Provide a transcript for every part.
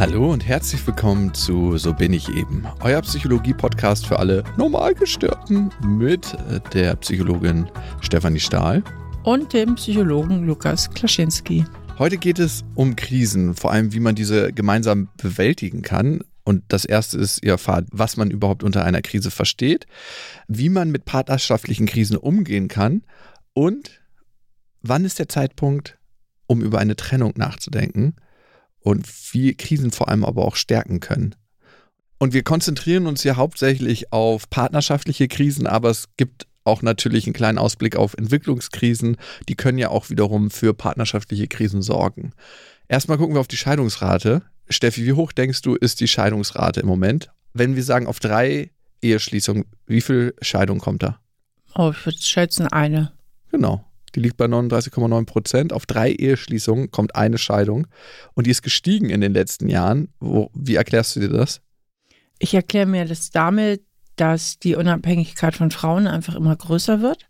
Hallo und herzlich willkommen zu So bin ich eben, euer Psychologie-Podcast für alle Normalgestörten mit äh, der Psychologin Stefanie Stahl und dem Psychologen Lukas Klaschinski. Heute geht es um Krisen, vor allem wie man diese gemeinsam bewältigen kann. Und das erste ist, ihr erfahrt, was man überhaupt unter einer Krise versteht, wie man mit partnerschaftlichen Krisen umgehen kann und wann ist der Zeitpunkt, um über eine Trennung nachzudenken und wie Krisen vor allem aber auch stärken können. Und wir konzentrieren uns hier hauptsächlich auf partnerschaftliche Krisen, aber es gibt auch natürlich einen kleinen Ausblick auf Entwicklungskrisen. Die können ja auch wiederum für partnerschaftliche Krisen sorgen. Erstmal gucken wir auf die Scheidungsrate. Steffi, wie hoch denkst du, ist die Scheidungsrate im Moment? Wenn wir sagen, auf drei Eheschließungen, wie viel Scheidung kommt da? Oh, ich würde schätzen eine. Genau. Die liegt bei 39,9 Prozent. Auf drei Eheschließungen kommt eine Scheidung. Und die ist gestiegen in den letzten Jahren. Wo, wie erklärst du dir das? Ich erkläre mir das damit, dass die Unabhängigkeit von Frauen einfach immer größer wird.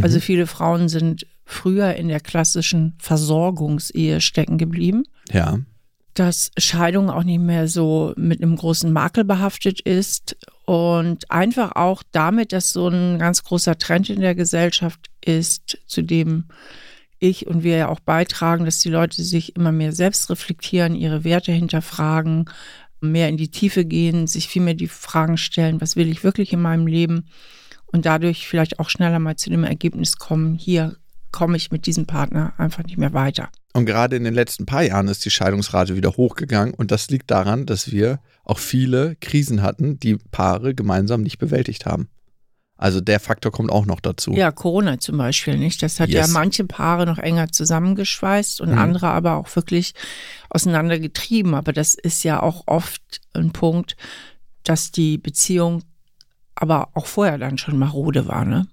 Also mhm. viele Frauen sind früher in der klassischen Versorgungsehe stecken geblieben. Ja. Dass Scheidung auch nicht mehr so mit einem großen Makel behaftet ist und einfach auch damit, dass so ein ganz großer Trend in der Gesellschaft ist, zu dem ich und wir ja auch beitragen, dass die Leute sich immer mehr selbst reflektieren, ihre Werte hinterfragen, mehr in die Tiefe gehen, sich viel mehr die Fragen stellen, was will ich wirklich in meinem Leben und dadurch vielleicht auch schneller mal zu dem Ergebnis kommen, hier komme ich mit diesem Partner einfach nicht mehr weiter. Und gerade in den letzten paar Jahren ist die Scheidungsrate wieder hochgegangen und das liegt daran, dass wir auch viele Krisen hatten, die Paare gemeinsam nicht bewältigt haben. Also der Faktor kommt auch noch dazu. Ja, Corona zum Beispiel nicht. Das hat yes. ja manche Paare noch enger zusammengeschweißt und mhm. andere aber auch wirklich auseinandergetrieben. Aber das ist ja auch oft ein Punkt, dass die Beziehung aber auch vorher dann schon marode war, ne?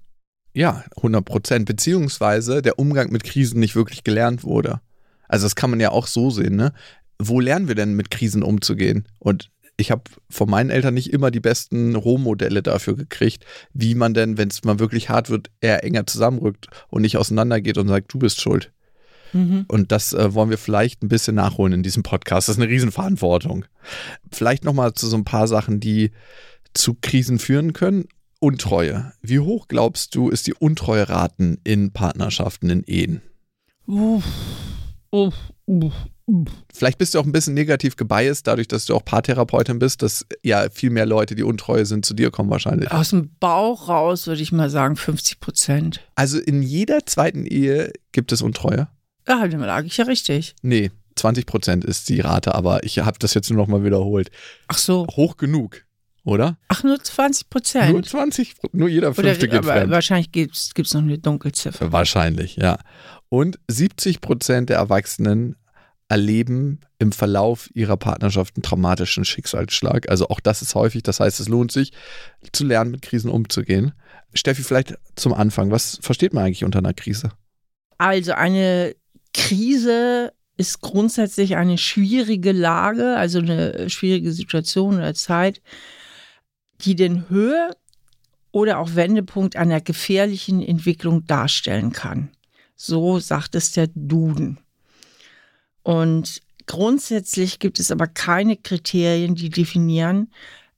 Ja, 100 Prozent. Beziehungsweise der Umgang mit Krisen nicht wirklich gelernt wurde. Also das kann man ja auch so sehen, ne? Wo lernen wir denn mit Krisen umzugehen? Und ich habe von meinen Eltern nicht immer die besten Rohmodelle dafür gekriegt, wie man denn, wenn es mal wirklich hart wird, eher enger zusammenrückt und nicht auseinandergeht und sagt, du bist schuld. Mhm. Und das äh, wollen wir vielleicht ein bisschen nachholen in diesem Podcast. Das ist eine Riesenverantwortung. Vielleicht nochmal zu so ein paar Sachen, die zu Krisen führen können. Untreue. Wie hoch glaubst du, ist die Untreue-Raten in Partnerschaften, in Ehen? Uff. Uff. Uff. Vielleicht bist du auch ein bisschen negativ gebiased, dadurch, dass du auch Paartherapeutin bist, dass ja viel mehr Leute, die untreue sind, zu dir kommen wahrscheinlich. Aus dem Bauch raus würde ich mal sagen 50 Prozent. Also in jeder zweiten Ehe gibt es Untreue? Ja, dann lag ich ja richtig. Nee, 20 Prozent ist die Rate, aber ich habe das jetzt nur noch mal wiederholt. Ach so. Hoch genug, oder? Ach, nur 20 Prozent? Nur 20, nur jeder fünfte Oder, geht aber fremd. Wahrscheinlich gibt es noch eine Dunkelziffer. Wahrscheinlich, ja. Und 70 Prozent der Erwachsenen erleben im Verlauf ihrer Partnerschaft einen traumatischen Schicksalsschlag. Also auch das ist häufig, das heißt, es lohnt sich zu lernen, mit Krisen umzugehen. Steffi, vielleicht zum Anfang, was versteht man eigentlich unter einer Krise? Also eine Krise ist grundsätzlich eine schwierige Lage, also eine schwierige Situation oder Zeit, die den Höhe oder auch Wendepunkt einer gefährlichen Entwicklung darstellen kann. So sagt es der Duden. Und grundsätzlich gibt es aber keine Kriterien, die definieren,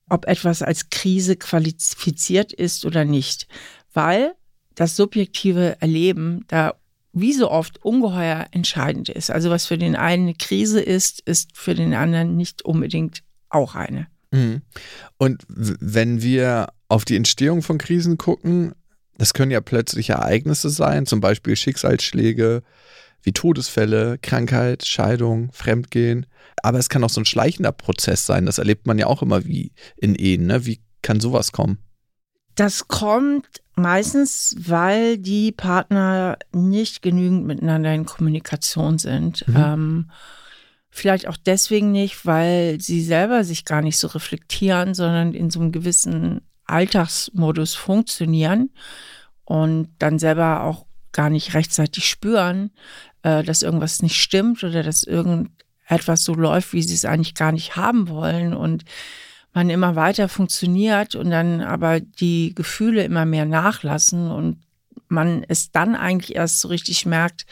ob etwas als Krise qualifiziert ist oder nicht, weil das subjektive Erleben da wie so oft ungeheuer entscheidend ist. Also was für den einen eine Krise ist, ist für den anderen nicht unbedingt auch eine. Mhm. Und wenn wir auf die Entstehung von Krisen gucken, das können ja plötzliche Ereignisse sein, zum Beispiel Schicksalsschläge, wie Todesfälle, Krankheit, Scheidung, Fremdgehen. Aber es kann auch so ein schleichender Prozess sein. Das erlebt man ja auch immer wie in Ehen. Ne? Wie kann sowas kommen? Das kommt meistens, weil die Partner nicht genügend miteinander in Kommunikation sind. Mhm. Ähm, vielleicht auch deswegen nicht, weil sie selber sich gar nicht so reflektieren, sondern in so einem gewissen Alltagsmodus funktionieren und dann selber auch gar nicht rechtzeitig spüren, äh, dass irgendwas nicht stimmt oder dass irgendetwas so läuft, wie sie es eigentlich gar nicht haben wollen und man immer weiter funktioniert und dann aber die Gefühle immer mehr nachlassen und man es dann eigentlich erst so richtig merkt,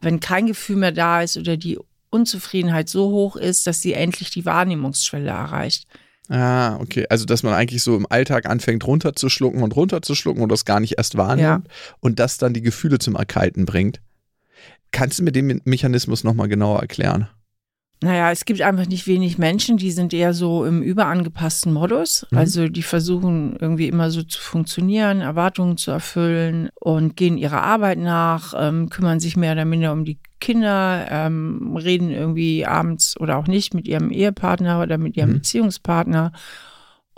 wenn kein Gefühl mehr da ist oder die Unzufriedenheit so hoch ist, dass sie endlich die Wahrnehmungsschwelle erreicht. Ah, okay. Also, dass man eigentlich so im Alltag anfängt runterzuschlucken und runterzuschlucken und das gar nicht erst wahrnimmt ja. und das dann die Gefühle zum Erkalten bringt. Kannst du mir den Mechanismus nochmal genauer erklären? Naja, es gibt einfach nicht wenig Menschen, die sind eher so im überangepassten Modus. Mhm. Also die versuchen irgendwie immer so zu funktionieren, Erwartungen zu erfüllen und gehen ihrer Arbeit nach, ähm, kümmern sich mehr oder minder um die Kinder, ähm, reden irgendwie abends oder auch nicht mit ihrem Ehepartner oder mit ihrem mhm. Beziehungspartner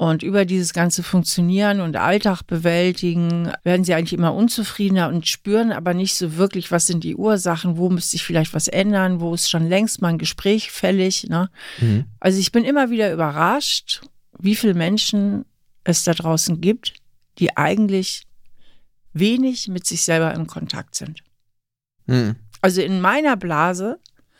und über dieses ganze Funktionieren und Alltag bewältigen werden sie eigentlich immer unzufriedener und spüren aber nicht so wirklich, was sind die Ursachen, wo müsste ich vielleicht was ändern, wo ist schon längst mal ein Gespräch fällig. Ne? Mhm. Also ich bin immer wieder überrascht, wie viele Menschen es da draußen gibt, die eigentlich wenig mit sich selber im Kontakt sind. Mhm. Also in meiner Blase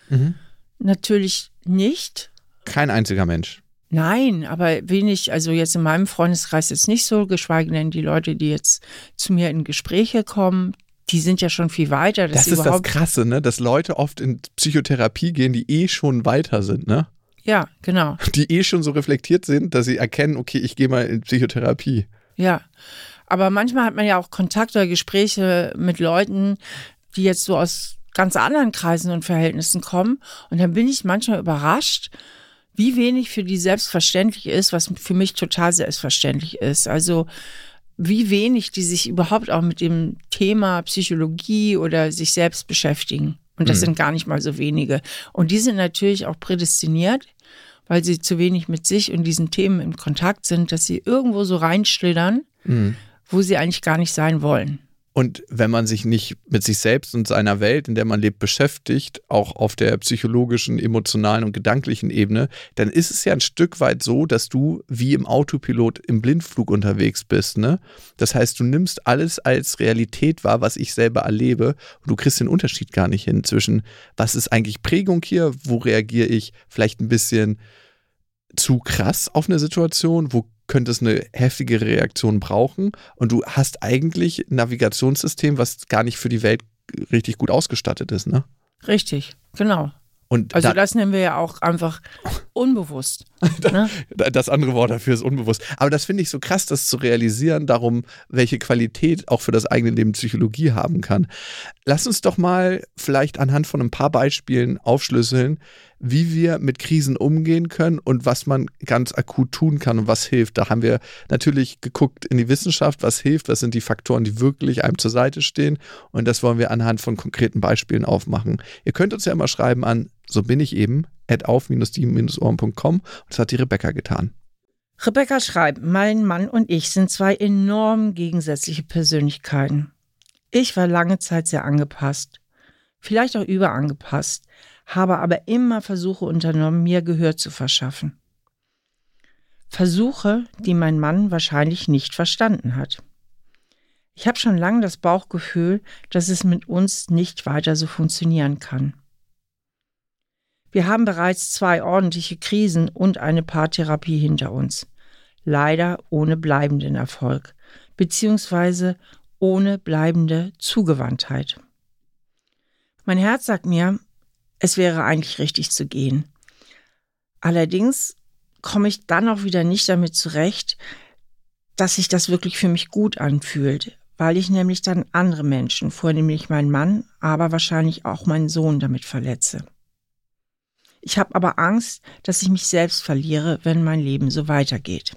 mhm. natürlich nicht. Kein einziger Mensch. Nein, aber wenig, also jetzt in meinem Freundeskreis jetzt nicht so, geschweige denn die Leute, die jetzt zu mir in Gespräche kommen, die sind ja schon viel weiter. Das ist das Krasse, ne? Dass Leute oft in Psychotherapie gehen, die eh schon weiter sind, ne? Ja, genau. Die eh schon so reflektiert sind, dass sie erkennen, okay, ich gehe mal in Psychotherapie. Ja. Aber manchmal hat man ja auch Kontakt oder Gespräche mit Leuten, die jetzt so aus ganz anderen Kreisen und Verhältnissen kommen. Und dann bin ich manchmal überrascht, wie wenig für die selbstverständlich ist, was für mich total selbstverständlich ist. Also wie wenig die sich überhaupt auch mit dem Thema Psychologie oder sich selbst beschäftigen. Und das mhm. sind gar nicht mal so wenige. Und die sind natürlich auch prädestiniert, weil sie zu wenig mit sich und diesen Themen in Kontakt sind, dass sie irgendwo so reinschlittern, mhm. wo sie eigentlich gar nicht sein wollen. Und wenn man sich nicht mit sich selbst und seiner Welt, in der man lebt, beschäftigt, auch auf der psychologischen, emotionalen und gedanklichen Ebene, dann ist es ja ein Stück weit so, dass du wie im Autopilot im Blindflug unterwegs bist. Ne? Das heißt, du nimmst alles als Realität wahr, was ich selber erlebe, und du kriegst den Unterschied gar nicht hin zwischen, was ist eigentlich Prägung hier, wo reagiere ich vielleicht ein bisschen zu krass auf eine Situation, wo könnte es eine heftige Reaktion brauchen. Und du hast eigentlich ein Navigationssystem, was gar nicht für die Welt richtig gut ausgestattet ist, ne? Richtig, genau. Und also da, das nennen wir ja auch einfach unbewusst. Ne? das andere Wort dafür ist unbewusst. Aber das finde ich so krass, das zu realisieren, darum, welche Qualität auch für das eigene Leben Psychologie haben kann. Lass uns doch mal vielleicht anhand von ein paar Beispielen aufschlüsseln, wie wir mit Krisen umgehen können und was man ganz akut tun kann und was hilft. Da haben wir natürlich geguckt in die Wissenschaft, was hilft, was sind die Faktoren, die wirklich einem zur Seite stehen. Und das wollen wir anhand von konkreten Beispielen aufmachen. Ihr könnt uns ja immer schreiben an, so bin ich eben, auf-die-ohren.com. Und das hat die Rebecca getan. Rebecca schreibt, mein Mann und ich sind zwei enorm gegensätzliche Persönlichkeiten. Ich war lange Zeit sehr angepasst, vielleicht auch überangepasst habe aber immer Versuche unternommen, mir Gehör zu verschaffen. Versuche, die mein Mann wahrscheinlich nicht verstanden hat. Ich habe schon lange das Bauchgefühl, dass es mit uns nicht weiter so funktionieren kann. Wir haben bereits zwei ordentliche Krisen und eine Paartherapie hinter uns. Leider ohne bleibenden Erfolg, beziehungsweise ohne bleibende Zugewandtheit. Mein Herz sagt mir, es wäre eigentlich richtig zu gehen. Allerdings komme ich dann auch wieder nicht damit zurecht, dass sich das wirklich für mich gut anfühlt, weil ich nämlich dann andere Menschen, vornehmlich meinen Mann, aber wahrscheinlich auch meinen Sohn damit verletze. Ich habe aber Angst, dass ich mich selbst verliere, wenn mein Leben so weitergeht.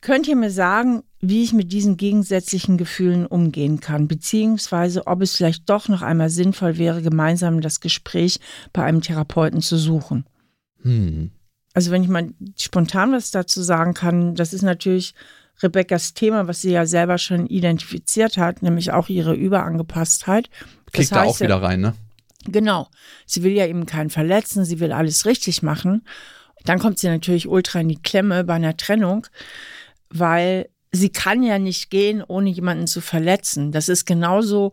Könnt ihr mir sagen, wie ich mit diesen gegensätzlichen Gefühlen umgehen kann, beziehungsweise ob es vielleicht doch noch einmal sinnvoll wäre, gemeinsam das Gespräch bei einem Therapeuten zu suchen? Hm. Also wenn ich mal spontan was dazu sagen kann, das ist natürlich Rebecca's Thema, was sie ja selber schon identifiziert hat, nämlich auch ihre Überangepasstheit. Kriegt da auch wieder rein, ne? Genau. Sie will ja eben keinen verletzen, sie will alles richtig machen. Dann kommt sie natürlich ultra in die Klemme bei einer Trennung weil sie kann ja nicht gehen, ohne jemanden zu verletzen. Das ist genauso,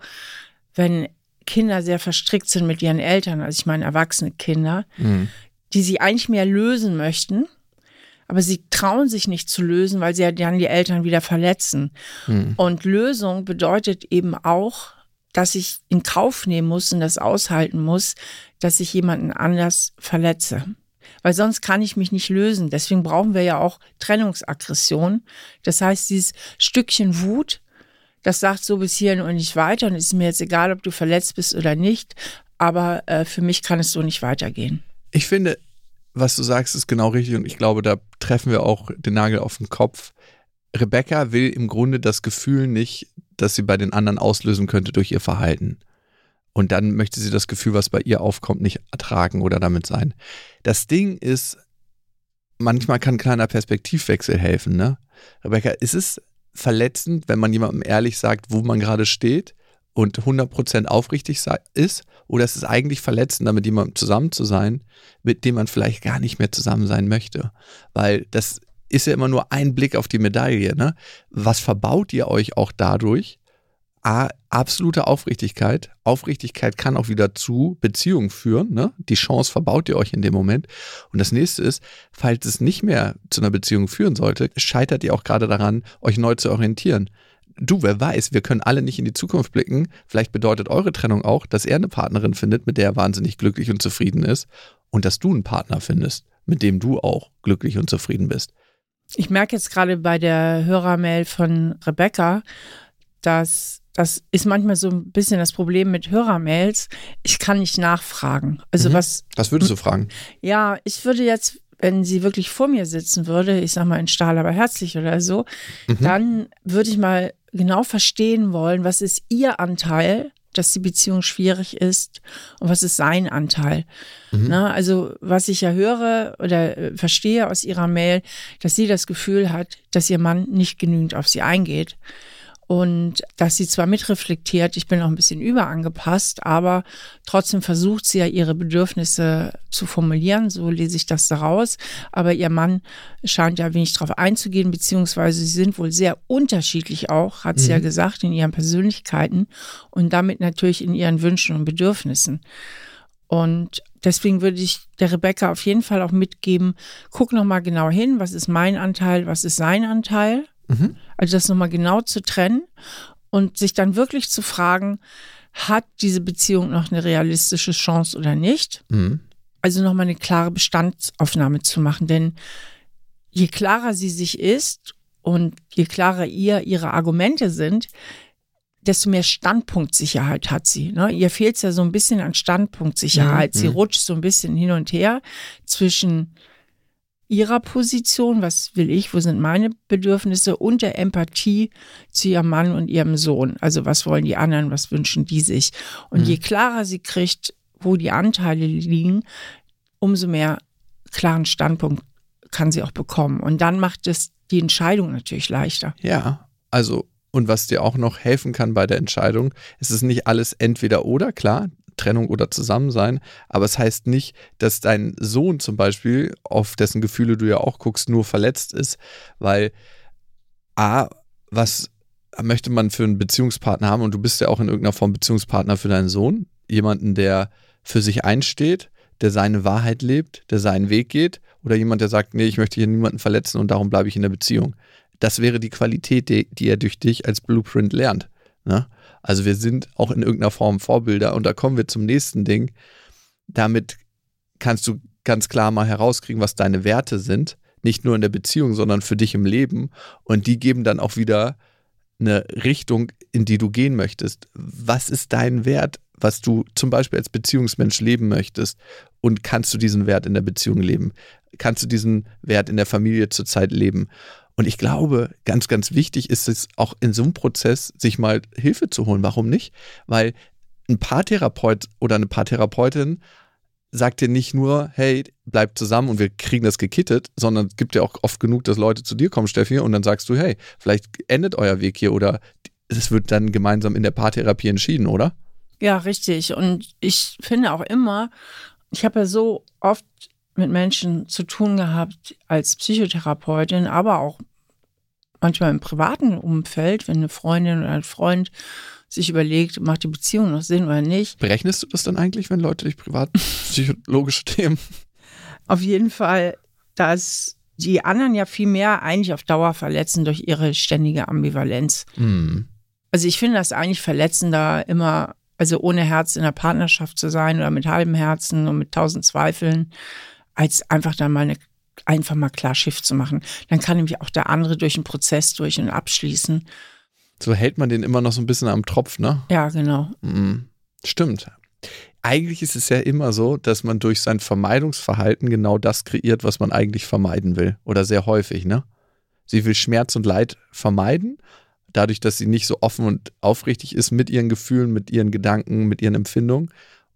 wenn Kinder sehr verstrickt sind mit ihren Eltern, also ich meine erwachsene Kinder, mhm. die sie eigentlich mehr lösen möchten, aber sie trauen sich nicht zu lösen, weil sie ja dann die Eltern wieder verletzen. Mhm. Und Lösung bedeutet eben auch, dass ich in Kauf nehmen muss und das aushalten muss, dass ich jemanden anders verletze. Weil sonst kann ich mich nicht lösen. Deswegen brauchen wir ja auch Trennungsaggression. Das heißt, dieses Stückchen Wut, das sagt so bis hierhin und nicht weiter. Und es ist mir jetzt egal, ob du verletzt bist oder nicht. Aber äh, für mich kann es so nicht weitergehen. Ich finde, was du sagst, ist genau richtig. Und ich glaube, da treffen wir auch den Nagel auf den Kopf. Rebecca will im Grunde das Gefühl nicht, das sie bei den anderen auslösen könnte durch ihr Verhalten. Und dann möchte sie das Gefühl, was bei ihr aufkommt, nicht ertragen oder damit sein. Das Ding ist, manchmal kann ein kleiner Perspektivwechsel helfen, ne? Rebecca, ist es verletzend, wenn man jemandem ehrlich sagt, wo man gerade steht und 100% aufrichtig ist? Oder ist es eigentlich verletzender, mit jemandem zusammen zu sein, mit dem man vielleicht gar nicht mehr zusammen sein möchte? Weil das ist ja immer nur ein Blick auf die Medaille. Ne? Was verbaut ihr euch auch dadurch? A, absolute Aufrichtigkeit. Aufrichtigkeit kann auch wieder zu Beziehungen führen. Ne? Die Chance verbaut ihr euch in dem Moment. Und das nächste ist, falls es nicht mehr zu einer Beziehung führen sollte, scheitert ihr auch gerade daran, euch neu zu orientieren. Du, wer weiß, wir können alle nicht in die Zukunft blicken. Vielleicht bedeutet eure Trennung auch, dass er eine Partnerin findet, mit der er wahnsinnig glücklich und zufrieden ist. Und dass du einen Partner findest, mit dem du auch glücklich und zufrieden bist. Ich merke jetzt gerade bei der Hörermail von Rebecca, dass das ist manchmal so ein bisschen das Problem mit Hörermails. Ich kann nicht nachfragen. Also mhm. was. Was würdest du fragen? Ja, ich würde jetzt, wenn sie wirklich vor mir sitzen würde, ich sag mal in Stahl, aber herzlich oder so, mhm. dann würde ich mal genau verstehen wollen, was ist ihr Anteil dass die Beziehung schwierig ist und was ist sein Anteil. Mhm. Na, also was ich ja höre oder äh, verstehe aus ihrer Mail, dass sie das Gefühl hat, dass ihr Mann nicht genügend auf sie eingeht und dass sie zwar mitreflektiert, ich bin auch ein bisschen überangepasst, aber trotzdem versucht sie ja ihre Bedürfnisse zu formulieren, so lese ich das daraus. Aber ihr Mann scheint ja wenig darauf einzugehen, beziehungsweise sie sind wohl sehr unterschiedlich auch, hat sie mhm. ja gesagt, in ihren Persönlichkeiten und damit natürlich in ihren Wünschen und Bedürfnissen. Und deswegen würde ich der Rebecca auf jeden Fall auch mitgeben, guck noch mal genau hin, was ist mein Anteil, was ist sein Anteil Mhm. Also das nochmal genau zu trennen und sich dann wirklich zu fragen, hat diese Beziehung noch eine realistische Chance oder nicht? Mhm. Also nochmal eine klare Bestandsaufnahme zu machen, denn je klarer sie sich ist und je klarer ihr ihre Argumente sind, desto mehr Standpunktsicherheit hat sie. Ne? Ihr fehlt es ja so ein bisschen an Standpunktsicherheit. Mhm. Sie rutscht so ein bisschen hin und her zwischen ihrer Position, was will ich, wo sind meine Bedürfnisse und der Empathie zu ihrem Mann und ihrem Sohn. Also was wollen die anderen, was wünschen die sich. Und mhm. je klarer sie kriegt, wo die Anteile liegen, umso mehr klaren Standpunkt kann sie auch bekommen. Und dann macht es die Entscheidung natürlich leichter. Ja, also und was dir auch noch helfen kann bei der Entscheidung, ist es nicht alles entweder oder, klar, Trennung oder Zusammensein. Aber es heißt nicht, dass dein Sohn zum Beispiel, auf dessen Gefühle du ja auch guckst, nur verletzt ist, weil A, was möchte man für einen Beziehungspartner haben und du bist ja auch in irgendeiner Form Beziehungspartner für deinen Sohn, jemanden, der für sich einsteht, der seine Wahrheit lebt, der seinen Weg geht oder jemand, der sagt, nee, ich möchte hier niemanden verletzen und darum bleibe ich in der Beziehung. Das wäre die Qualität, die, die er durch dich als Blueprint lernt. Ne? Also wir sind auch in irgendeiner Form Vorbilder und da kommen wir zum nächsten Ding. Damit kannst du ganz klar mal herauskriegen, was deine Werte sind. Nicht nur in der Beziehung, sondern für dich im Leben. Und die geben dann auch wieder eine Richtung, in die du gehen möchtest. Was ist dein Wert, was du zum Beispiel als Beziehungsmensch leben möchtest? Und kannst du diesen Wert in der Beziehung leben? Kannst du diesen Wert in der Familie zurzeit leben? Und ich glaube, ganz, ganz wichtig ist es auch in so einem Prozess, sich mal Hilfe zu holen. Warum nicht? Weil ein Paartherapeut oder eine Paartherapeutin sagt dir nicht nur, hey, bleib zusammen und wir kriegen das gekittet, sondern es gibt ja auch oft genug, dass Leute zu dir kommen, Steffi, und dann sagst du, hey, vielleicht endet euer Weg hier oder es wird dann gemeinsam in der Paartherapie entschieden, oder? Ja, richtig. Und ich finde auch immer, ich habe ja so oft mit Menschen zu tun gehabt als Psychotherapeutin, aber auch manchmal im privaten Umfeld, wenn eine Freundin oder ein Freund sich überlegt, macht die Beziehung noch Sinn oder nicht. Berechnest du das dann eigentlich, wenn Leute dich privat psychologische Themen? Auf jeden Fall, dass die anderen ja viel mehr eigentlich auf Dauer verletzen durch ihre ständige Ambivalenz. Mm. Also ich finde das eigentlich verletzender, immer, also ohne Herz in der Partnerschaft zu sein oder mit halbem Herzen und mit tausend Zweifeln, als einfach dann mal eine, einfach mal klar Schiff zu machen. Dann kann nämlich auch der andere durch den Prozess durch und abschließen. So hält man den immer noch so ein bisschen am Tropf, ne? Ja, genau. Mhm. Stimmt. Eigentlich ist es ja immer so, dass man durch sein Vermeidungsverhalten genau das kreiert, was man eigentlich vermeiden will. Oder sehr häufig, ne? Sie will Schmerz und Leid vermeiden, dadurch, dass sie nicht so offen und aufrichtig ist mit ihren Gefühlen, mit ihren Gedanken, mit ihren Empfindungen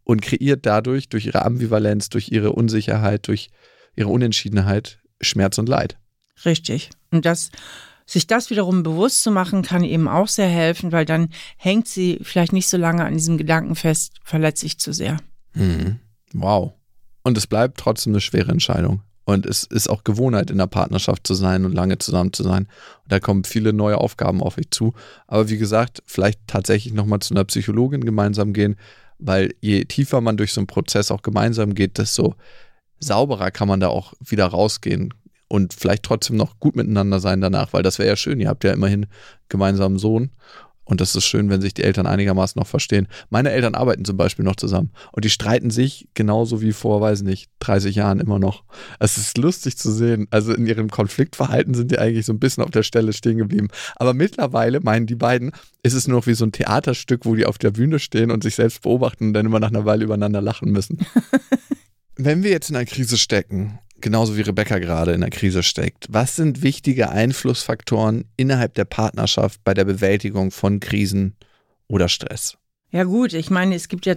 und kreiert dadurch, durch ihre Ambivalenz, durch ihre Unsicherheit, durch ihre Unentschiedenheit Schmerz und Leid. Richtig. Und das, sich das wiederum bewusst zu machen, kann eben auch sehr helfen, weil dann hängt sie vielleicht nicht so lange an diesem Gedanken fest, verletzt sich zu sehr. Mhm. Wow. Und es bleibt trotzdem eine schwere Entscheidung. Und es ist auch Gewohnheit, in der Partnerschaft zu sein und lange zusammen zu sein. Und da kommen viele neue Aufgaben auf euch zu. Aber wie gesagt, vielleicht tatsächlich nochmal zu einer Psychologin gemeinsam gehen, weil je tiefer man durch so einen Prozess auch gemeinsam geht, desto sauberer kann man da auch wieder rausgehen und vielleicht trotzdem noch gut miteinander sein danach, weil das wäre ja schön. Ihr habt ja immerhin gemeinsamen Sohn und das ist schön, wenn sich die Eltern einigermaßen noch verstehen. Meine Eltern arbeiten zum Beispiel noch zusammen und die streiten sich genauso wie vor, weiß nicht, 30 Jahren immer noch. Es ist lustig zu sehen. Also in ihrem Konfliktverhalten sind die eigentlich so ein bisschen auf der Stelle stehen geblieben. Aber mittlerweile meinen die beiden, ist es nur noch wie so ein Theaterstück, wo die auf der Bühne stehen und sich selbst beobachten und dann immer nach einer Weile übereinander lachen müssen. wenn wir jetzt in einer Krise stecken genauso wie Rebecca gerade in der Krise steckt. Was sind wichtige Einflussfaktoren innerhalb der Partnerschaft bei der Bewältigung von Krisen oder Stress? Ja gut, ich meine, es gibt ja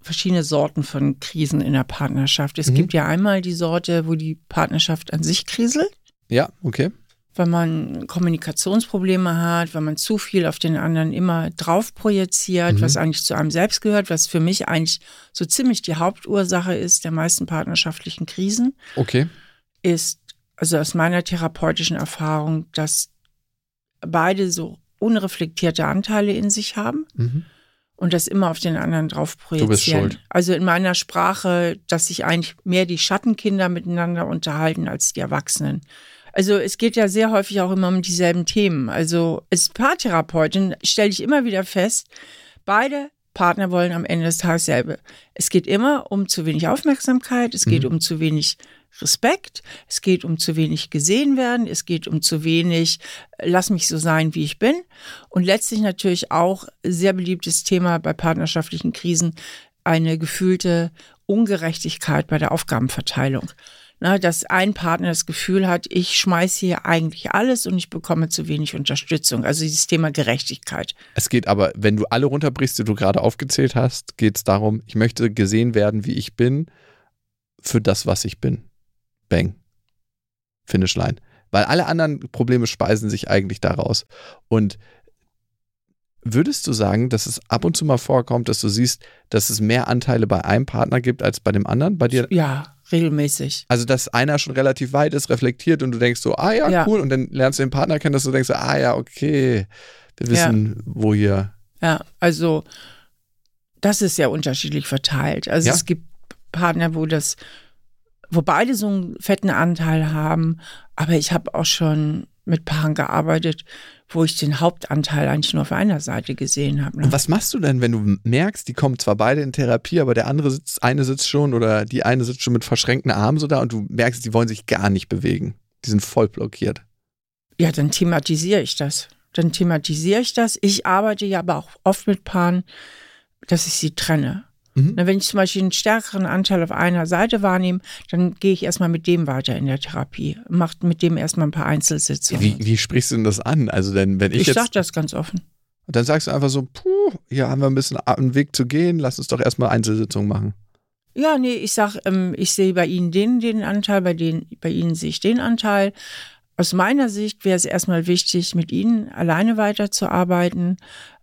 verschiedene Sorten von Krisen in der Partnerschaft. Es mhm. gibt ja einmal die Sorte, wo die Partnerschaft an sich kriselt. Ja, okay wenn man Kommunikationsprobleme hat, wenn man zu viel auf den anderen immer drauf projiziert, mhm. was eigentlich zu einem selbst gehört, was für mich eigentlich so ziemlich die Hauptursache ist der meisten partnerschaftlichen Krisen. Okay. Ist, also aus meiner therapeutischen Erfahrung, dass beide so unreflektierte Anteile in sich haben. Mhm. Und das immer auf den anderen drauf projizieren. Du bist schuld. Also in meiner Sprache, dass sich eigentlich mehr die Schattenkinder miteinander unterhalten als die Erwachsenen. Also es geht ja sehr häufig auch immer um dieselben Themen. Also als Paartherapeutin stelle ich immer wieder fest, beide Partner wollen am Ende des Tages selbe. Es geht immer um zu wenig Aufmerksamkeit, es geht mhm. um zu wenig Respekt, es geht um zu wenig gesehen werden, es geht um zu wenig, lass mich so sein, wie ich bin. Und letztlich natürlich auch sehr beliebtes Thema bei partnerschaftlichen Krisen, eine gefühlte Ungerechtigkeit bei der Aufgabenverteilung ne, dass ein Partner das Gefühl hat, ich schmeiße hier eigentlich alles und ich bekomme zu wenig Unterstützung. Also dieses Thema Gerechtigkeit. Es geht aber, wenn du alle runterbrichst, die du gerade aufgezählt hast, geht es darum, ich möchte gesehen werden, wie ich bin, für das, was ich bin. Bang. Finish line. Weil alle anderen Probleme speisen sich eigentlich daraus. Und Würdest du sagen, dass es ab und zu mal vorkommt, dass du siehst, dass es mehr Anteile bei einem Partner gibt als bei dem anderen? Bei dir? Ja, regelmäßig. Also, dass einer schon relativ weit ist, reflektiert und du denkst so, ah ja, ja. cool. Und dann lernst du den Partner kennen, dass du denkst, ah ja, okay, wir wissen, ja. wo hier. Ja, also das ist sehr unterschiedlich verteilt. Also ja? es gibt Partner, wo das, wo beide so einen fetten Anteil haben, aber ich habe auch schon mit Paaren gearbeitet, wo ich den Hauptanteil eigentlich nur auf einer Seite gesehen habe. Ne? Und was machst du denn, wenn du merkst, die kommen zwar beide in Therapie, aber der andere sitzt, eine sitzt schon oder die eine sitzt schon mit verschränkten Armen so da und du merkst, die wollen sich gar nicht bewegen. Die sind voll blockiert. Ja, dann thematisiere ich das. Dann thematisiere ich das. Ich arbeite ja aber auch oft mit Paaren, dass ich sie trenne. Mhm. Wenn ich zum Beispiel einen stärkeren Anteil auf einer Seite wahrnehme, dann gehe ich erstmal mit dem weiter in der Therapie. Macht mit dem erstmal ein paar Einzelsitzungen. Wie, wie sprichst du denn das an? Also denn, wenn ich, ich jetzt. sag das ganz offen. Dann sagst du einfach so, puh, hier haben wir ein bisschen einen Weg zu gehen, lass uns doch erstmal Einzelsitzungen machen. Ja, nee, ich sag, ähm, ich sehe bei Ihnen den, den Anteil, bei, den, bei Ihnen sehe ich den Anteil. Aus meiner Sicht wäre es erstmal wichtig, mit Ihnen alleine weiterzuarbeiten,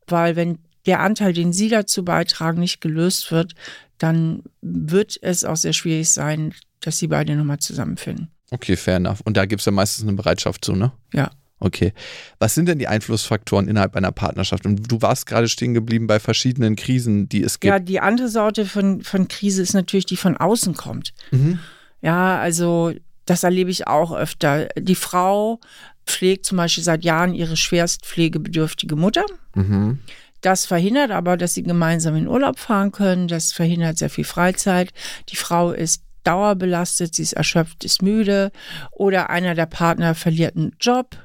weil wenn der Anteil, den Sie dazu beitragen, nicht gelöst wird, dann wird es auch sehr schwierig sein, dass Sie beide nochmal zusammenfinden. Okay, fair enough. Und da gibt es ja meistens eine Bereitschaft zu, ne? Ja. Okay. Was sind denn die Einflussfaktoren innerhalb einer Partnerschaft? Und du warst gerade stehen geblieben bei verschiedenen Krisen, die es gibt. Ja, die andere Sorte von, von Krise ist natürlich die von außen kommt. Mhm. Ja, also Das erlebe ich auch öfter. Die Frau pflegt zum Beispiel seit Jahren ihre schwerst pflegebedürftige Mutter. Mhm. Das verhindert aber, dass sie gemeinsam in Urlaub fahren können. Das verhindert sehr viel Freizeit. Die Frau ist dauerbelastet, sie ist erschöpft, ist müde oder einer der Partner verliert einen Job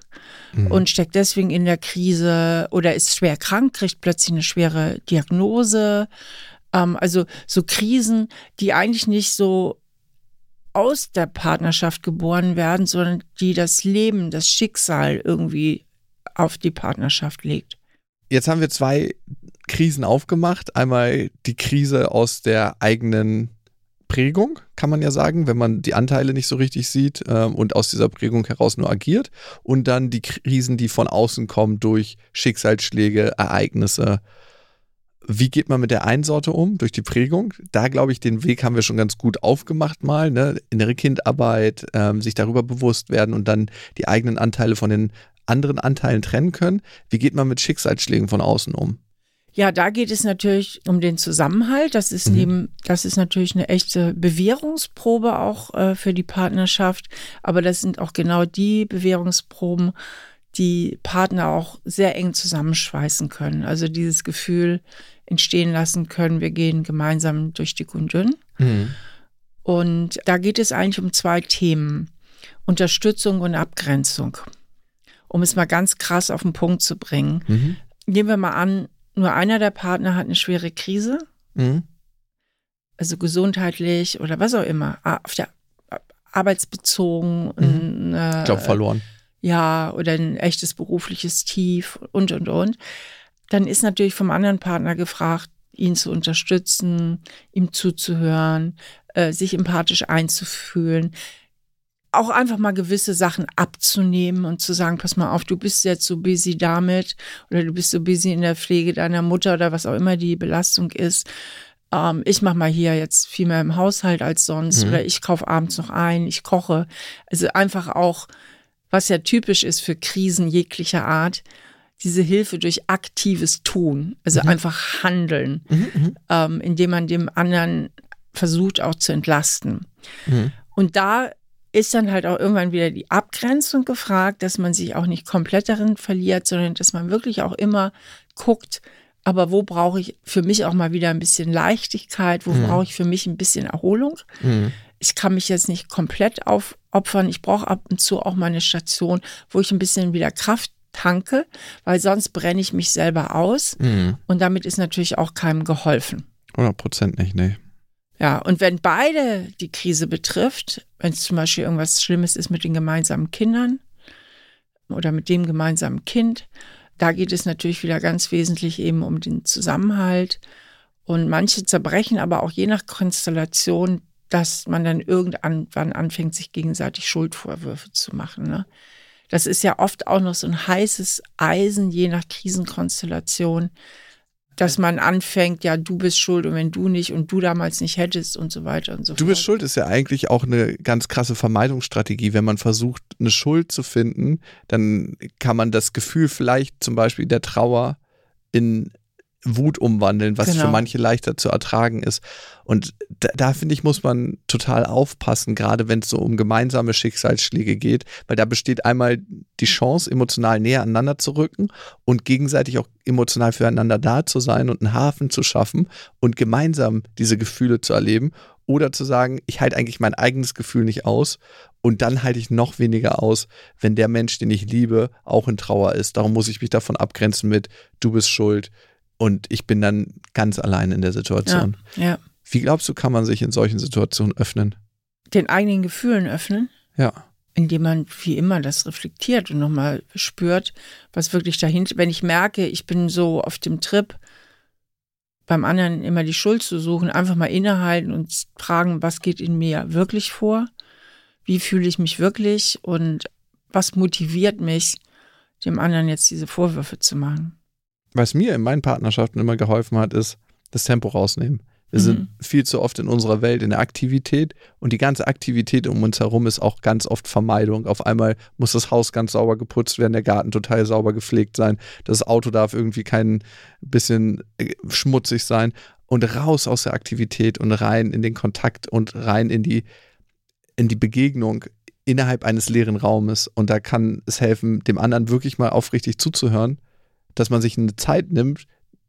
mhm. und steckt deswegen in der Krise oder ist schwer krank, kriegt plötzlich eine schwere Diagnose. Ähm, also so Krisen, die eigentlich nicht so aus der Partnerschaft geboren werden, sondern die das Leben, das Schicksal irgendwie auf die Partnerschaft legt. Jetzt haben wir zwei Krisen aufgemacht. Einmal die Krise aus der eigenen Prägung, kann man ja sagen, wenn man die Anteile nicht so richtig sieht ähm, und aus dieser Prägung heraus nur agiert. Und dann die Krisen, die von außen kommen durch Schicksalsschläge, Ereignisse. Wie geht man mit der einen Sorte um? Durch die Prägung. Da glaube ich, den Weg haben wir schon ganz gut aufgemacht mal. Ne? Innere Kindarbeit, ähm, sich darüber bewusst werden und dann die eigenen Anteile von den anderen Anteilen trennen können. Wie geht man mit Schicksalsschlägen von außen um? Ja, da geht es natürlich um den Zusammenhalt. Das ist mhm. neben, das ist natürlich eine echte Bewährungsprobe auch äh, für die Partnerschaft. Aber das sind auch genau die Bewährungsproben, die Partner auch sehr eng zusammenschweißen können. Also dieses Gefühl entstehen lassen können, wir gehen gemeinsam durch dick und dünn. Mhm. Und da geht es eigentlich um zwei Themen. Unterstützung und Abgrenzung. Um es mal ganz krass auf den Punkt zu bringen. Mhm. Nehmen wir mal an, nur einer der Partner hat eine schwere Krise, mhm. also gesundheitlich oder was auch immer, auf der arbeitsbezogen, mhm. ein, Job verloren. Ja, oder ein echtes berufliches Tief und und und. Dann ist natürlich vom anderen Partner gefragt, ihn zu unterstützen, ihm zuzuhören, äh, sich empathisch einzufühlen auch einfach mal gewisse Sachen abzunehmen und zu sagen, pass mal auf, du bist jetzt so busy damit oder du bist so busy in der Pflege deiner Mutter oder was auch immer die Belastung ist. Ähm, ich mache mal hier jetzt viel mehr im Haushalt als sonst mhm. oder ich kaufe abends noch ein, ich koche. Also einfach auch, was ja typisch ist für Krisen jeglicher Art, diese Hilfe durch aktives Tun, also mhm. einfach handeln, mhm, mhm. ähm, indem man dem anderen versucht auch zu entlasten. Mhm. Und da ist dann halt auch irgendwann wieder die Abgrenzung gefragt, dass man sich auch nicht komplett darin verliert, sondern dass man wirklich auch immer guckt, aber wo brauche ich für mich auch mal wieder ein bisschen Leichtigkeit, wo mhm. brauche ich für mich ein bisschen Erholung. Mhm. Ich kann mich jetzt nicht komplett aufopfern. Ich brauche ab und zu auch mal eine Station, wo ich ein bisschen wieder Kraft tanke, weil sonst brenne ich mich selber aus. Mhm. Und damit ist natürlich auch keinem geholfen. 100 Prozent nicht, nee. Ja, und wenn beide die Krise betrifft, wenn es zum Beispiel irgendwas Schlimmes ist mit den gemeinsamen Kindern oder mit dem gemeinsamen Kind, da geht es natürlich wieder ganz wesentlich eben um den Zusammenhalt. Und manche zerbrechen aber auch je nach Konstellation, dass man dann irgendwann anfängt, sich gegenseitig Schuldvorwürfe zu machen. Ne? Das ist ja oft auch noch so ein heißes Eisen, je nach Krisenkonstellation dass man anfängt, ja, du bist schuld und wenn du nicht und du damals nicht hättest und so weiter und so fort. Du bist schuld ist ja eigentlich auch eine ganz krasse Vermeidungsstrategie. Wenn man versucht, eine Schuld zu finden, dann kann man das Gefühl vielleicht zum Beispiel der Trauer in Wut umwandeln, was genau. für manche leichter zu ertragen ist. Und da, da finde ich, muss man total aufpassen, gerade wenn es so um gemeinsame Schicksalsschläge geht, weil da besteht einmal die Chance, emotional näher aneinander zu rücken und gegenseitig auch emotional füreinander da zu sein und einen Hafen zu schaffen und gemeinsam diese Gefühle zu erleben oder zu sagen, ich halte eigentlich mein eigenes Gefühl nicht aus und dann halte ich noch weniger aus, wenn der Mensch, den ich liebe, auch in Trauer ist. Darum muss ich mich davon abgrenzen mit, du bist schuld, und ich bin dann ganz allein in der Situation. Ja, ja. Wie glaubst du, kann man sich in solchen Situationen öffnen? Den eigenen Gefühlen öffnen? Ja. Indem man wie immer das reflektiert und nochmal spürt, was wirklich dahinter, wenn ich merke, ich bin so auf dem Trip, beim anderen immer die Schuld zu suchen, einfach mal innehalten und fragen, was geht in mir wirklich vor? Wie fühle ich mich wirklich? Und was motiviert mich, dem anderen jetzt diese Vorwürfe zu machen? Was mir in meinen Partnerschaften immer geholfen hat, ist das Tempo rausnehmen. Wir mhm. sind viel zu oft in unserer Welt in der Aktivität und die ganze Aktivität um uns herum ist auch ganz oft Vermeidung. Auf einmal muss das Haus ganz sauber geputzt werden, der Garten total sauber gepflegt sein, das Auto darf irgendwie kein bisschen äh, schmutzig sein und raus aus der Aktivität und rein in den Kontakt und rein in die, in die Begegnung innerhalb eines leeren Raumes. Und da kann es helfen, dem anderen wirklich mal aufrichtig zuzuhören, dass man sich eine Zeit nimmt,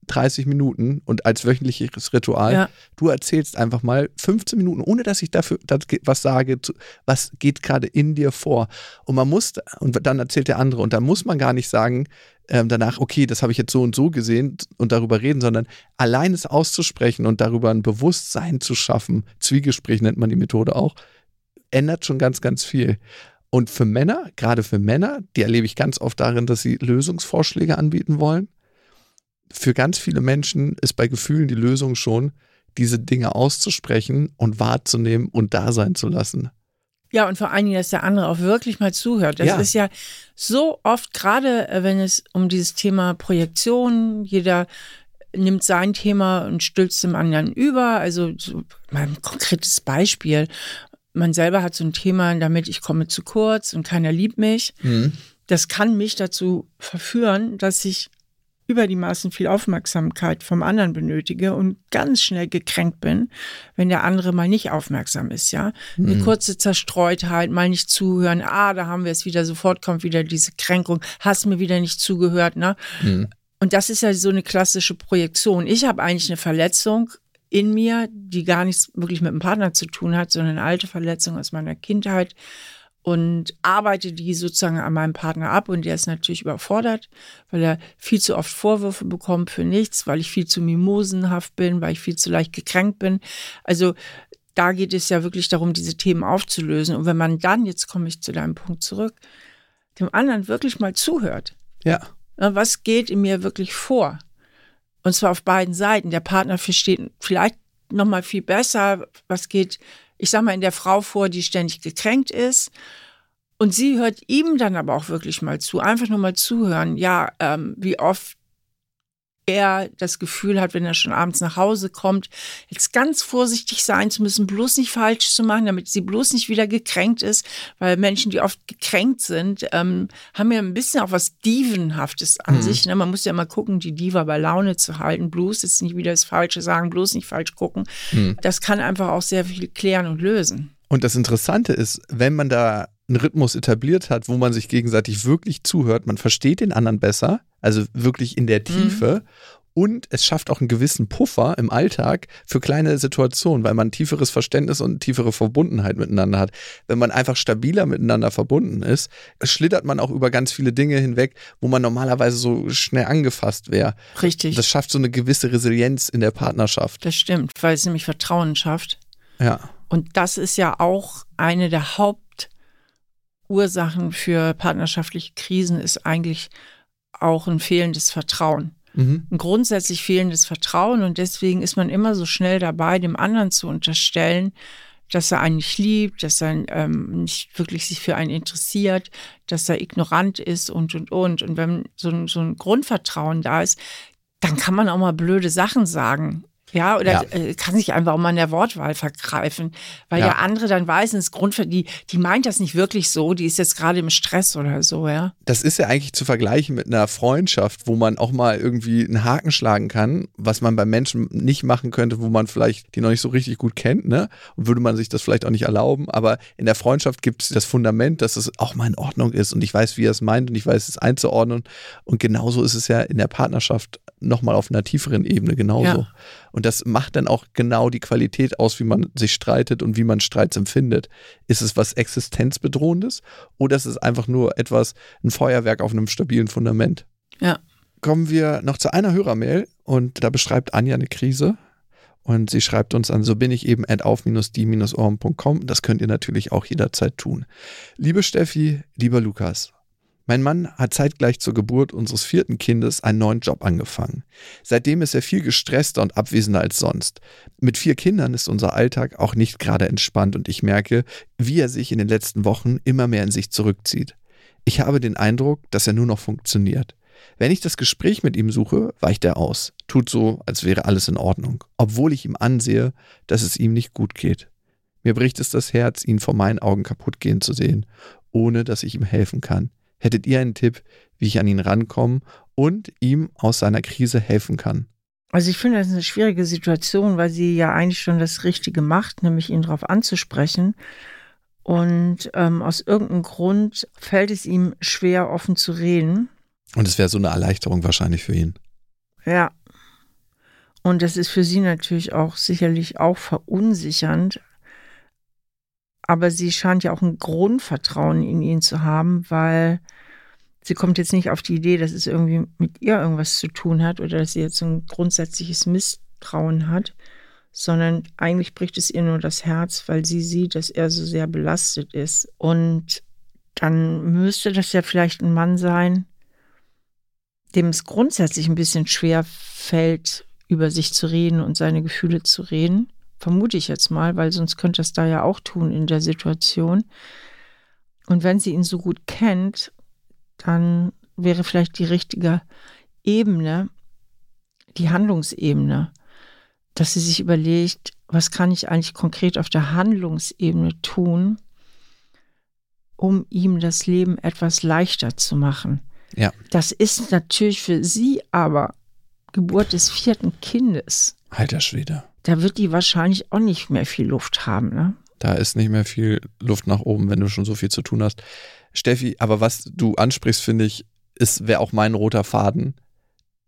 30 Minuten und als wöchentliches Ritual, ja. du erzählst einfach mal 15 Minuten, ohne dass ich dafür was sage, was geht gerade in dir vor. Und man muss, und dann erzählt der andere, und dann muss man gar nicht sagen, ähm, danach, okay, das habe ich jetzt so und so gesehen und darüber reden, sondern allein es auszusprechen und darüber ein Bewusstsein zu schaffen, Zwiegespräch nennt man die Methode auch, ändert schon ganz, ganz viel. Und für Männer, gerade für Männer, die erlebe ich ganz oft darin, dass sie Lösungsvorschläge anbieten wollen. Für ganz viele Menschen ist bei Gefühlen die Lösung schon, diese Dinge auszusprechen und wahrzunehmen und da sein zu lassen. Ja, und vor allen Dingen, dass der andere auch wirklich mal zuhört. Das ja. ist ja so oft, gerade äh, wenn es um dieses Thema Projektion, jeder nimmt sein Thema und stülzt dem anderen über. Also so mal ein konkretes Beispiel man selber hat so ein Thema damit, ich komme zu kurz und keiner liebt mich. Mhm. Das kann mich dazu verführen, dass ich über die Maßen viel Aufmerksamkeit vom anderen benötige und ganz schnell gekränkt bin, wenn der andere mal nicht aufmerksam ist, ja. Eine mhm. kurze Zerstreutheit, mal nicht zuhören, ah, da haben wir es wieder, sofort kommt wieder diese Kränkung, hast mir wieder nicht zugehört, ne? Mhm. Und das ist ja so eine klassische Projektion. Ich habe eigentlich eine Verletzung in mir, die gar nichts wirklich mit dem Partner zu tun hat, sondern eine alte Verletzung aus meiner Kindheit und arbeite die sozusagen an meinem Partner ab und der ist natürlich überfordert, weil er viel zu oft Vorwürfe bekommt für nichts, weil ich viel zu mimosenhaft bin, weil ich viel zu leicht gekränkt bin. Also da geht es ja wirklich darum, diese Themen aufzulösen. Und wenn man dann, jetzt komme ich zu deinem Punkt zurück, dem anderen wirklich mal zuhört. Ja. Was geht in mir wirklich vor? Und zwar auf beiden Seiten. Der Partner versteht vielleicht noch mal viel besser, was geht, ich sag mal, in der Frau vor, die ständig gekränkt ist. Und sie hört ihm dann aber auch wirklich mal zu, einfach nur mal zuhören. Ja, ähm, wie oft er das Gefühl hat, wenn er schon abends nach Hause kommt, jetzt ganz vorsichtig sein zu müssen, bloß nicht falsch zu machen, damit sie bloß nicht wieder gekränkt ist, weil Menschen, die oft gekränkt sind, ähm, haben ja ein bisschen auch was Divenhaftes an mhm. sich. Ne? Man muss ja mal gucken, die Diva bei Laune zu halten, bloß jetzt nicht wieder das Falsche sagen, bloß nicht falsch gucken. Mhm. Das kann einfach auch sehr viel klären und lösen. Und das Interessante ist, wenn man da einen Rhythmus etabliert hat, wo man sich gegenseitig wirklich zuhört, man versteht den anderen besser, also wirklich in der mhm. Tiefe. Mhm. Und es schafft auch einen gewissen Puffer im Alltag für kleine Situationen, weil man tieferes Verständnis und tiefere Verbundenheit miteinander hat. Wenn man einfach stabiler miteinander verbunden ist, schlittert man auch über ganz viele Dinge hinweg, wo man normalerweise so schnell angefasst wäre. Richtig. Das schafft so eine gewisse Resilienz in der Partnerschaft. Das stimmt, weil es nämlich Vertrauen schafft. Ja. Und das ist ja auch eine der Hauptursachen für partnerschaftliche Krisen, ist eigentlich auch ein fehlendes Vertrauen. Mhm. Ein grundsätzlich fehlendes Vertrauen und deswegen ist man immer so schnell dabei, dem anderen zu unterstellen, dass er einen nicht liebt, dass er ähm, nicht wirklich sich für einen interessiert, dass er ignorant ist und, und, und. Und wenn so ein, so ein Grundvertrauen da ist, dann kann man auch mal blöde Sachen sagen. Ja, oder ja. Äh, kann sich einfach auch mal in der Wortwahl vergreifen, weil ja. der andere dann weiß, ins Grund, die, die meint das nicht wirklich so, die ist jetzt gerade im Stress oder so, ja. Das ist ja eigentlich zu vergleichen mit einer Freundschaft, wo man auch mal irgendwie einen Haken schlagen kann, was man bei Menschen nicht machen könnte, wo man vielleicht die noch nicht so richtig gut kennt, ne? Und würde man sich das vielleicht auch nicht erlauben, aber in der Freundschaft gibt es das Fundament, dass es auch mal in Ordnung ist und ich weiß, wie er es meint und ich weiß es einzuordnen und genauso ist es ja in der Partnerschaft nochmal auf einer tieferen Ebene genauso. Ja. Und das macht dann auch genau die Qualität aus, wie man sich streitet und wie man Streits empfindet. Ist es was Existenzbedrohendes oder ist es einfach nur etwas, ein Feuerwerk auf einem stabilen Fundament? Ja. Kommen wir noch zu einer Hörermail und da beschreibt Anja eine Krise. Und sie schreibt uns an, so bin ich eben at auf-die-ohren.com. Das könnt ihr natürlich auch jederzeit tun. Liebe Steffi, lieber Lukas, mein Mann hat zeitgleich zur Geburt unseres vierten Kindes einen neuen Job angefangen. Seitdem ist er viel gestresster und abwesender als sonst. Mit vier Kindern ist unser Alltag auch nicht gerade entspannt und ich merke, wie er sich in den letzten Wochen immer mehr in sich zurückzieht. Ich habe den Eindruck, dass er nur noch funktioniert. Wenn ich das Gespräch mit ihm suche, weicht er aus, tut so, als wäre alles in Ordnung, obwohl ich ihm ansehe, dass es ihm nicht gut geht. Mir bricht es das Herz, ihn vor meinen Augen kaputt gehen zu sehen, ohne dass ich ihm helfen kann. Hättet ihr einen Tipp, wie ich an ihn rankomme und ihm aus seiner Krise helfen kann? Also ich finde das eine schwierige Situation, weil sie ja eigentlich schon das Richtige macht, nämlich ihn darauf anzusprechen. Und ähm, aus irgendeinem Grund fällt es ihm schwer, offen zu reden. Und es wäre so eine Erleichterung wahrscheinlich für ihn. Ja. Und das ist für sie natürlich auch sicherlich auch verunsichernd. Aber sie scheint ja auch ein Grundvertrauen in ihn zu haben, weil sie kommt jetzt nicht auf die Idee, dass es irgendwie mit ihr irgendwas zu tun hat oder dass sie jetzt ein grundsätzliches Misstrauen hat, sondern eigentlich bricht es ihr nur das Herz, weil sie sieht, dass er so sehr belastet ist. Und dann müsste das ja vielleicht ein Mann sein, dem es grundsätzlich ein bisschen schwer fällt, über sich zu reden und seine Gefühle zu reden. Vermute ich jetzt mal, weil sonst könnte es da ja auch tun in der Situation. Und wenn sie ihn so gut kennt, dann wäre vielleicht die richtige Ebene, die Handlungsebene, dass sie sich überlegt, was kann ich eigentlich konkret auf der Handlungsebene tun, um ihm das Leben etwas leichter zu machen. Ja. Das ist natürlich für sie aber Geburt des vierten Kindes. Alter Schwede. Da wird die wahrscheinlich auch nicht mehr viel Luft haben, ne? Da ist nicht mehr viel Luft nach oben, wenn du schon so viel zu tun hast. Steffi, aber was du ansprichst, finde ich, ist, wäre auch mein roter Faden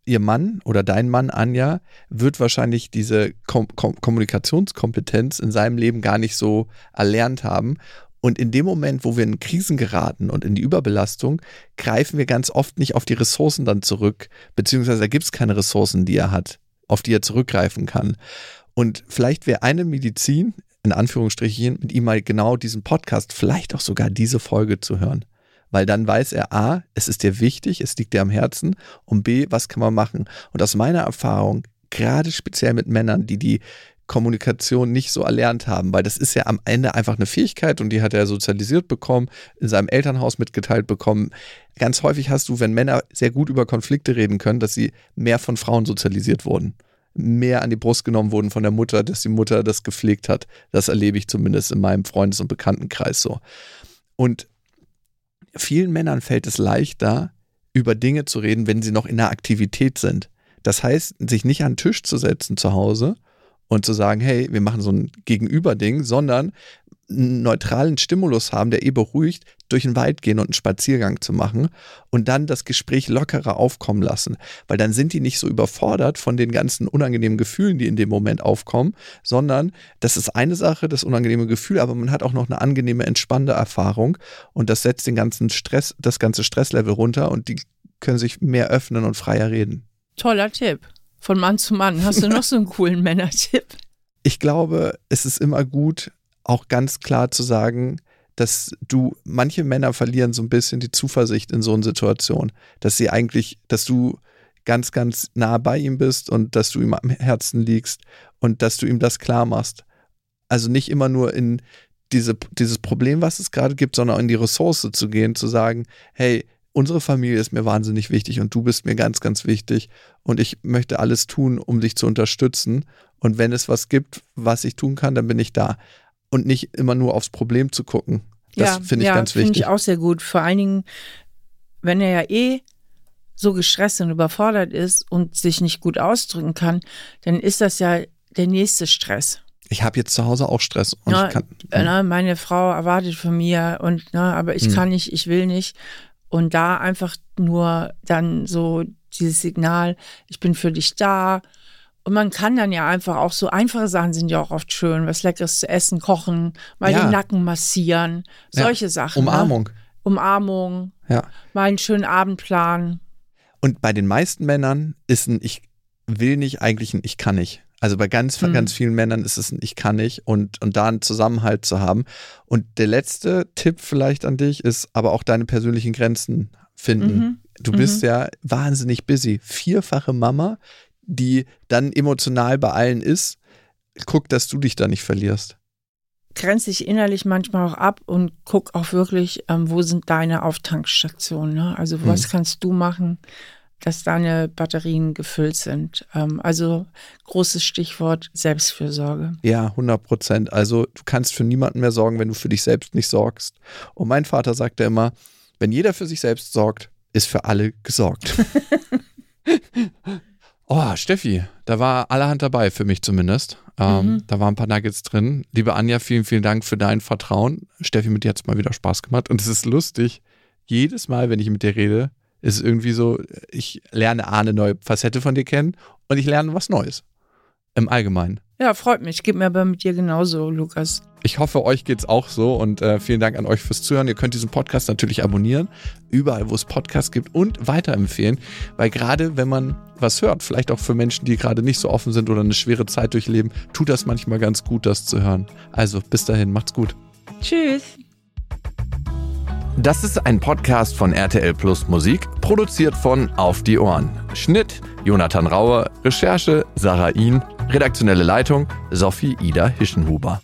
ihr Mann oder dein Mann, Anja, wird wahrscheinlich diese Kom Kom Kommunikationskompetenz in seinem Leben gar nicht so erlernt haben. Und in dem Moment, wo wir in Krisen geraten und in die Überbelastung, greifen wir ganz oft nicht auf die Ressourcen dann zurück, beziehungsweise da gibt es keine Ressourcen, die er hat, auf die er zurückgreifen kann. Und vielleicht wäre eine Medizin, in Anführungsstrichen, mit ihm mal genau diesen Podcast, vielleicht auch sogar diese Folge zu hören weil dann weiß er, a, es ist dir wichtig, es liegt dir am Herzen und b, was kann man machen? Und aus meiner Erfahrung, gerade speziell mit Männern, die die Kommunikation nicht so erlernt haben, weil das ist ja am Ende einfach eine Fähigkeit und die hat er sozialisiert bekommen, in seinem Elternhaus mitgeteilt bekommen. Ganz häufig hast du, wenn Männer sehr gut über Konflikte reden können, dass sie mehr von Frauen sozialisiert wurden mehr an die Brust genommen wurden von der Mutter, dass die Mutter das gepflegt hat. Das erlebe ich zumindest in meinem Freundes- und Bekanntenkreis so. Und vielen Männern fällt es leichter, über Dinge zu reden, wenn sie noch in der Aktivität sind. Das heißt, sich nicht an den Tisch zu setzen zu Hause und zu sagen, hey, wir machen so ein Gegenüberding, sondern einen neutralen Stimulus haben, der eh beruhigt, durch den Wald gehen und einen Spaziergang zu machen und dann das Gespräch lockerer aufkommen lassen. Weil dann sind die nicht so überfordert von den ganzen unangenehmen Gefühlen, die in dem Moment aufkommen, sondern das ist eine Sache, das unangenehme Gefühl, aber man hat auch noch eine angenehme, entspannende Erfahrung und das setzt den ganzen Stress, das ganze Stresslevel runter und die können sich mehr öffnen und freier reden. Toller Tipp. Von Mann zu Mann. Hast du noch so einen coolen Männertipp? Ich glaube, es ist immer gut, auch ganz klar zu sagen, dass du, manche Männer verlieren so ein bisschen die Zuversicht in so einer Situation, dass sie eigentlich, dass du ganz, ganz nah bei ihm bist und dass du ihm am Herzen liegst und dass du ihm das klar machst. Also nicht immer nur in diese, dieses Problem, was es gerade gibt, sondern in die Ressource zu gehen, zu sagen, hey, unsere Familie ist mir wahnsinnig wichtig und du bist mir ganz, ganz wichtig und ich möchte alles tun, um dich zu unterstützen. Und wenn es was gibt, was ich tun kann, dann bin ich da und nicht immer nur aufs Problem zu gucken. Das ja, finde ich ja, ganz wichtig. Finde ich auch sehr gut. Vor allen Dingen, wenn er ja eh so gestresst und überfordert ist und sich nicht gut ausdrücken kann, dann ist das ja der nächste Stress. Ich habe jetzt zu Hause auch Stress. Ja, kann, na, meine Frau erwartet von mir und na, aber ich hm. kann nicht, ich will nicht. Und da einfach nur dann so dieses Signal, ich bin für dich da, und man kann dann ja einfach auch so einfache Sachen sind ja auch oft schön, was Leckeres zu essen, kochen, mal ja. den Nacken massieren, solche ja. Sachen. Umarmung. Ne? Umarmung. Ja. Mal einen schönen Abendplan. Und bei den meisten Männern ist ein Ich will nicht eigentlich ein Ich kann nicht. Also bei ganz, mhm. ganz vielen Männern ist es ein Ich kann nicht und, und da einen Zusammenhalt zu haben. Und der letzte Tipp vielleicht an dich ist aber auch deine persönlichen Grenzen finden. Mhm. Du bist mhm. ja wahnsinnig busy. Vierfache Mama, die dann emotional bei allen ist, guck, dass du dich da nicht verlierst. Grenze ich innerlich manchmal auch ab und guck auch wirklich, ähm, wo sind deine Auftankstationen. Ne? Also was hm. kannst du machen, dass deine Batterien gefüllt sind. Ähm, also großes Stichwort Selbstfürsorge. Ja, 100 Prozent. Also du kannst für niemanden mehr sorgen, wenn du für dich selbst nicht sorgst. Und mein Vater sagte immer, wenn jeder für sich selbst sorgt, ist für alle gesorgt. Oh, Steffi, da war allerhand dabei, für mich zumindest. Ähm, Mhm. Da waren ein paar Nuggets drin. Liebe Anja, vielen, vielen Dank für dein Vertrauen. Steffi, mit dir hat es mal wieder Spaß gemacht. Und es ist lustig. Jedes Mal, wenn ich mit dir rede, ist es irgendwie so, ich lerne A, eine neue Facette von dir kennen und ich lerne was Neues. Im Allgemeinen. Ja, freut mich. Geht mir aber mit dir genauso, Lukas. Ich hoffe, euch geht's auch so und äh, vielen Dank an euch fürs Zuhören. Ihr könnt diesen Podcast natürlich abonnieren, überall, wo es Podcasts gibt und weiterempfehlen, weil gerade wenn man was hört, vielleicht auch für Menschen, die gerade nicht so offen sind oder eine schwere Zeit durchleben, tut das manchmal ganz gut, das zu hören. Also bis dahin, macht's gut. Tschüss. Das ist ein Podcast von RTL Plus Musik, produziert von Auf die Ohren. Schnitt Jonathan Raue, Recherche Sarah Ihn, redaktionelle Leitung Sophie Ida Hischenhuber.